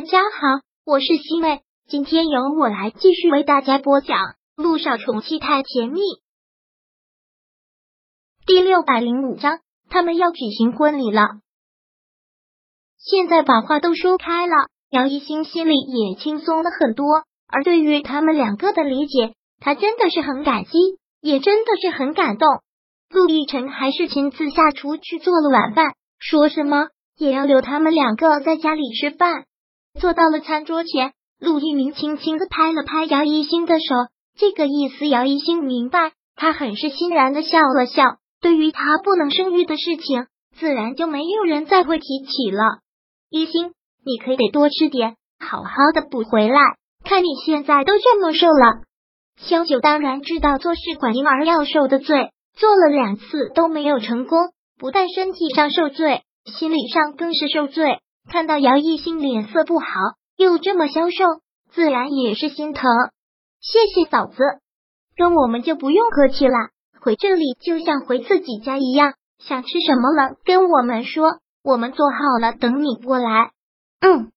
大家好，我是西妹，今天由我来继续为大家播讲《陆少宠妻太甜蜜》第六百零五章。他们要举行婚礼了，现在把话都说开了，姚一星心里也轻松了很多。而对于他们两个的理解，他真的是很感激，也真的是很感动。陆亦辰还是亲自下厨去做了晚饭，说什么也要留他们两个在家里吃饭。坐到了餐桌前，陆一鸣轻轻的拍了拍姚一星的手，这个意思姚一星明白，他很是欣然的笑了笑。对于他不能生育的事情，自然就没有人再会提起了。一星，你可以得多吃点，好好的补回来。看你现在都这么瘦了。萧九当然知道做试管婴儿要受的罪，做了两次都没有成功，不但身体上受罪，心理上更是受罪。看到姚一星脸色不好，又这么消瘦，自然也是心疼。谢谢嫂子，跟我们就不用客气了。回这里就像回自己家一样，想吃什么了跟我们说，我们做好了等你过来。嗯，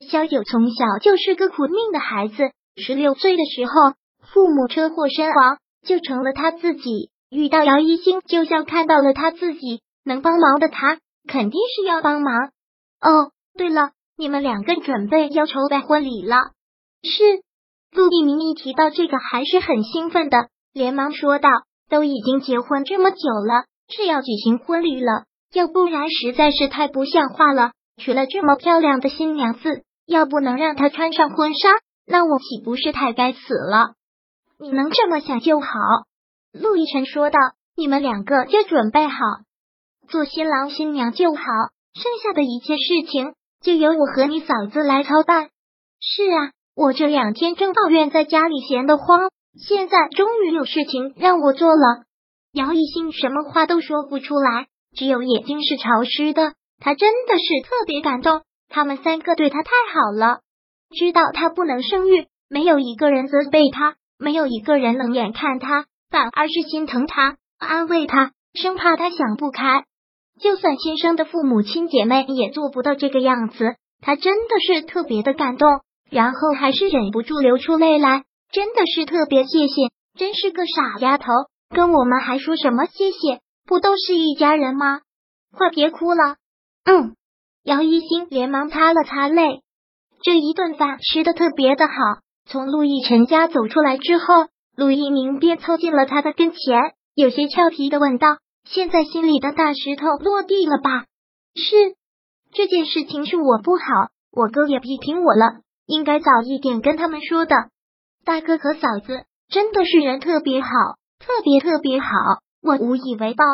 萧九从小就是个苦命的孩子，十六岁的时候父母车祸身亡，就成了他自己。遇到姚一星，就像看到了他自己，能帮忙的他肯定是要帮忙。哦，对了，你们两个准备要筹备婚礼了？是。陆一鸣一提到这个还是很兴奋的，连忙说道。都已经结婚这么久了，是要举行婚礼了，要不然实在是太不像话了。娶了这么漂亮的新娘子，要不能让她穿上婚纱，那我岂不是太该死了？你能这么想就好。陆亦辰说道：“你们两个就准备好做新郎新娘就好，剩下的一切事情就由我和你嫂子来操办。”是啊，我这两天正抱怨在家里闲得慌。现在终于有事情让我做了，姚一兴什么话都说不出来，只有眼睛是潮湿的。他真的是特别感动，他们三个对他太好了。知道他不能生育，没有一个人责备他，没有一个人冷眼看他，反而是心疼他，安慰他，生怕他想不开。就算亲生的父母亲姐妹也做不到这个样子，他真的是特别的感动，然后还是忍不住流出泪来。真的是特别谢谢，真是个傻丫头，跟我们还说什么谢谢？不都是一家人吗？快别哭了。嗯，姚一星连忙擦了擦泪。这一顿饭吃的特别的好。从陆亦辰家走出来之后，陆一鸣便凑近了他的跟前，有些俏皮的问道：“现在心里的大石头落地了吧？”是，这件事情是我不好，我哥也批评我了，应该早一点跟他们说的。大哥和嫂子真的是人特别好，特别特别好，我无以为报。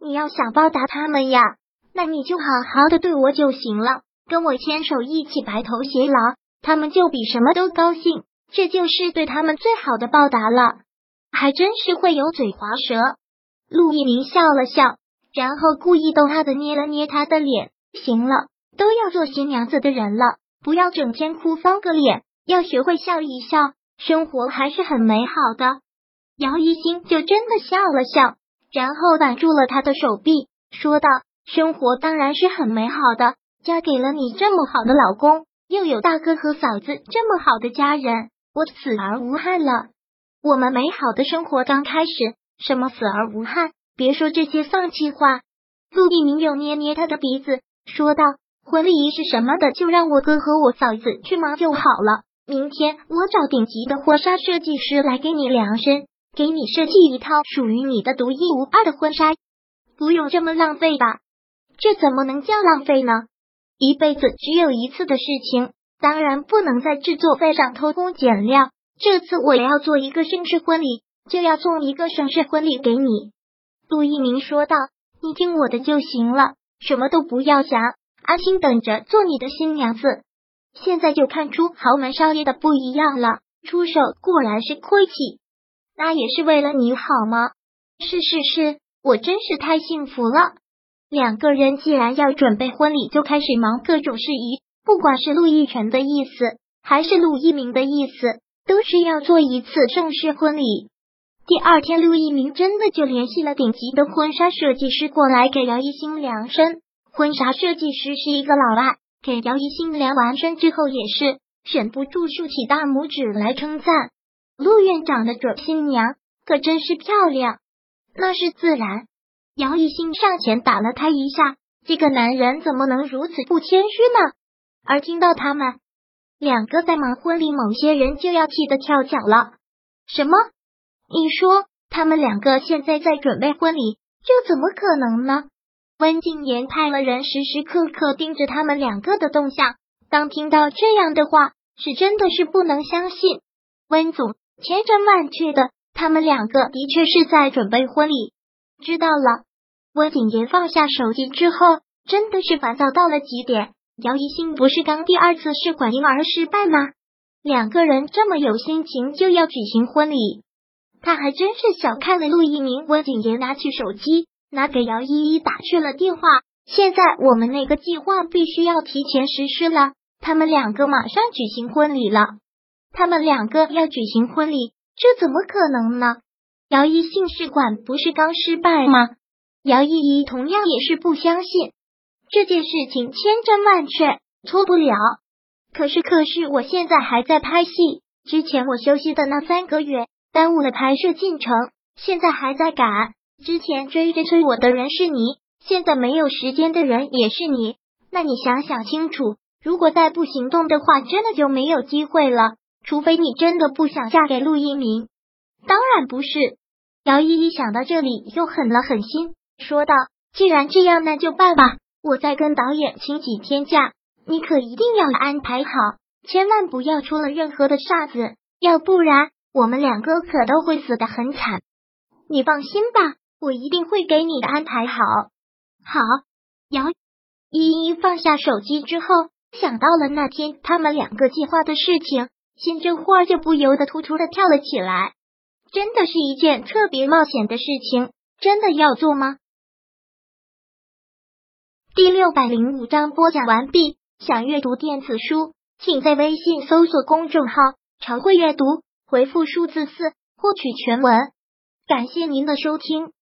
你要想报答他们呀，那你就好好的对我就行了，跟我牵手一起白头偕老，他们就比什么都高兴。这就是对他们最好的报答了。还真是会油嘴滑舌。陆一鸣笑了笑，然后故意逗他的捏了捏他的脸。行了，都要做新娘子的人了，不要整天哭丧个脸，要学会笑一笑。生活还是很美好的，姚一星就真的笑了笑，然后挽住了他的手臂，说道：“生活当然是很美好的，嫁给了你这么好的老公，又有大哥和嫂子这么好的家人，我死而无憾了。我们美好的生活刚开始，什么死而无憾？别说这些丧气话。”陆一鸣又捏捏他的鼻子，说道：“婚礼仪式什么的，就让我哥和我嫂子去忙就好了。”明天我找顶级的婚纱设计师来给你量身，给你设计一套属于你的独一无二的婚纱。不用这么浪费吧？这怎么能叫浪费呢？一辈子只有一次的事情，当然不能在制作费上偷工减料。这次我要做一个盛世婚礼，就要送一个盛世婚礼给你。陆一鸣说道：“你听我的就行了，什么都不要想，安心等着做你的新娘子。”现在就看出豪门少爷的不一样了，出手果然是亏气，那也是为了你好吗？是是是，我真是太幸福了。两个人既然要准备婚礼，就开始忙各种事宜。不管是陆亦辰的意思，还是陆一鸣的意思，都是要做一次正式婚礼。第二天，陆一鸣真的就联系了顶级的婚纱设计师过来给姚一星量身。婚纱设计师是一个老外。给姚一新量完身之后，也是忍不住竖起大拇指来称赞陆院长的准新娘可真是漂亮。那是自然。姚一新上前打了他一下，这个男人怎么能如此不谦虚呢？而听到他们两个在忙婚礼，某些人就要气得跳脚了。什么？你说他们两个现在在准备婚礼？这怎么可能呢？温静言派了人时时刻刻盯着他们两个的动向。当听到这样的话，是真的是不能相信。温总千真万确的，他们两个的确是在准备婚礼。知道了。温景言放下手机之后，真的是烦躁到了极点。姚一新不是刚第二次试管婴儿失败吗？两个人这么有心情就要举行婚礼，他还真是小看了陆一鸣。温景言拿起手机，拿给姚依依打去了电话。现在我们那个计划必须要提前实施了，他们两个马上举行婚礼了。他们两个要举行婚礼，这怎么可能呢？姚一信试管不是刚失败吗？姚依依同样也是不相信这件事情，千真万确，错不了。可是，可是我现在还在拍戏，之前我休息的那三个月耽误了拍摄进程，现在还在赶。之前追着催我的人是你，现在没有时间的人也是你。那你想想清楚，如果再不行动的话，真的就没有机会了。除非你真的不想嫁给陆一鸣，当然不是。姚依依想到这里，又狠了狠心。说道：“既然这样，那就办吧。我再跟导演请几天假，你可一定要安排好，千万不要出了任何的岔子，要不然我们两个可都会死的很惨。你放心吧，我一定会给你的安排好。”好，姚依依放下手机之后，想到了那天他们两个计划的事情，心这会儿就不由得突突的跳了起来。真的是一件特别冒险的事情，真的要做吗？第六百零五章播讲完毕。想阅读电子书，请在微信搜索公众号“常会阅读”，回复数字四获取全文。感谢您的收听。